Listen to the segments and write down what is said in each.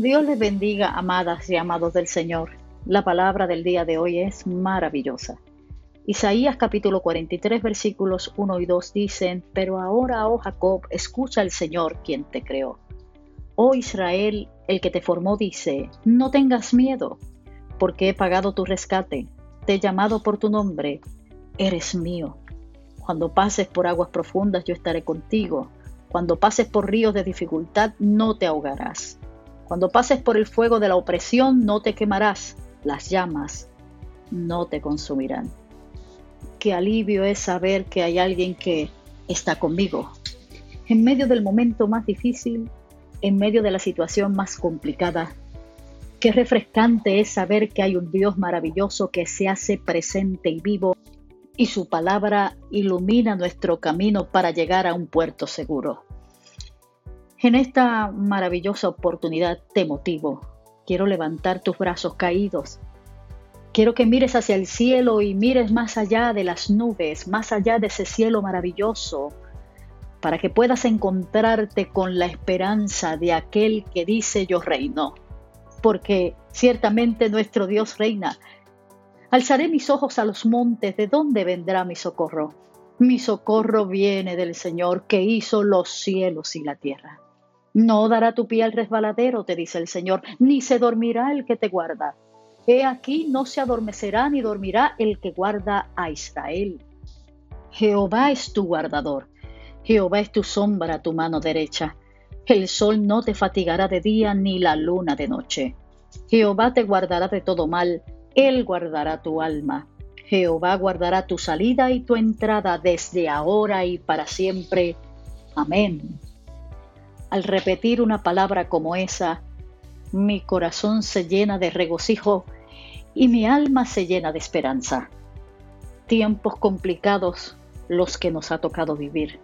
Dios les bendiga, amadas y amados del Señor. La palabra del día de hoy es maravillosa. Isaías capítulo 43 versículos 1 y 2 dicen, Pero ahora, oh Jacob, escucha al Señor quien te creó. Oh Israel, el que te formó dice, No tengas miedo, porque he pagado tu rescate, te he llamado por tu nombre, eres mío. Cuando pases por aguas profundas yo estaré contigo, cuando pases por ríos de dificultad no te ahogarás. Cuando pases por el fuego de la opresión no te quemarás, las llamas no te consumirán. Qué alivio es saber que hay alguien que está conmigo. En medio del momento más difícil, en medio de la situación más complicada, qué refrescante es saber que hay un Dios maravilloso que se hace presente y vivo y su palabra ilumina nuestro camino para llegar a un puerto seguro. En esta maravillosa oportunidad te motivo. Quiero levantar tus brazos caídos. Quiero que mires hacia el cielo y mires más allá de las nubes, más allá de ese cielo maravilloso, para que puedas encontrarte con la esperanza de aquel que dice yo reino. Porque ciertamente nuestro Dios reina. Alzaré mis ojos a los montes, ¿de dónde vendrá mi socorro? Mi socorro viene del Señor que hizo los cielos y la tierra. No dará tu pie al resbaladero, te dice el Señor, ni se dormirá el que te guarda. He aquí no se adormecerá ni dormirá el que guarda a Israel. Jehová es tu guardador, Jehová es tu sombra, tu mano derecha. El sol no te fatigará de día ni la luna de noche. Jehová te guardará de todo mal, Él guardará tu alma. Jehová guardará tu salida y tu entrada desde ahora y para siempre. Amén. Al repetir una palabra como esa, mi corazón se llena de regocijo y mi alma se llena de esperanza. Tiempos complicados los que nos ha tocado vivir,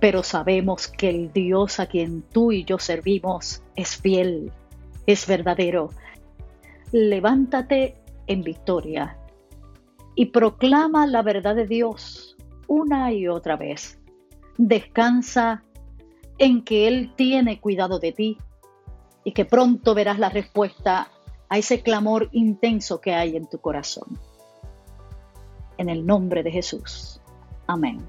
pero sabemos que el Dios a quien tú y yo servimos es fiel, es verdadero. Levántate en victoria y proclama la verdad de Dios una y otra vez. Descansa en que Él tiene cuidado de ti y que pronto verás la respuesta a ese clamor intenso que hay en tu corazón. En el nombre de Jesús. Amén.